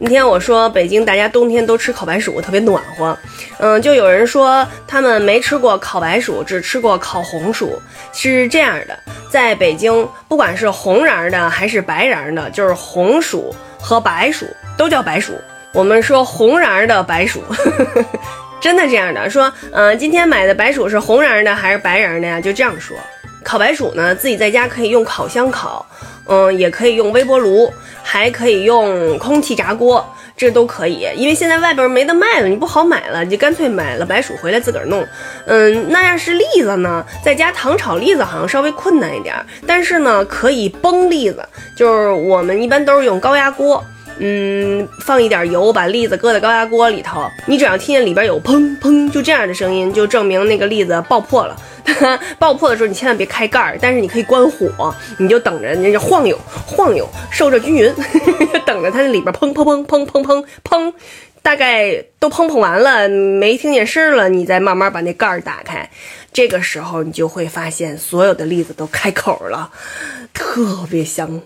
那天我说北京大家冬天都吃烤白薯，特别暖和。嗯，就有人说他们没吃过烤白薯，只吃过烤红薯。是这样的，在北京，不管是红瓤的还是白瓤的，就是红薯和白薯都叫白薯。我们说红瓤的白薯，真的这样的说。嗯，今天买的白薯是红瓤的还是白瓤的呀？就这样说。烤白薯呢，自己在家可以用烤箱烤，嗯，也可以用微波炉，还可以用空气炸锅，这都可以。因为现在外边没得卖了，你不好买了，你就干脆买了白薯回来自个儿弄。嗯，那要是栗子呢，在家糖炒栗子好像稍微困难一点，但是呢，可以崩栗子，就是我们一般都是用高压锅。嗯，放一点油，把栗子搁在高压锅里头，你只要听见里边有砰砰就这样的声音，就证明那个栗子爆破了。爆破的时候你千万别开盖儿，但是你可以关火，你就等着那就晃悠晃悠，受热均匀，等着它那里边砰砰砰砰砰砰砰，大概都砰砰完了，没听见声了，你再慢慢把那盖儿打开，这个时候你就会发现所有的栗子都开口了，特别香。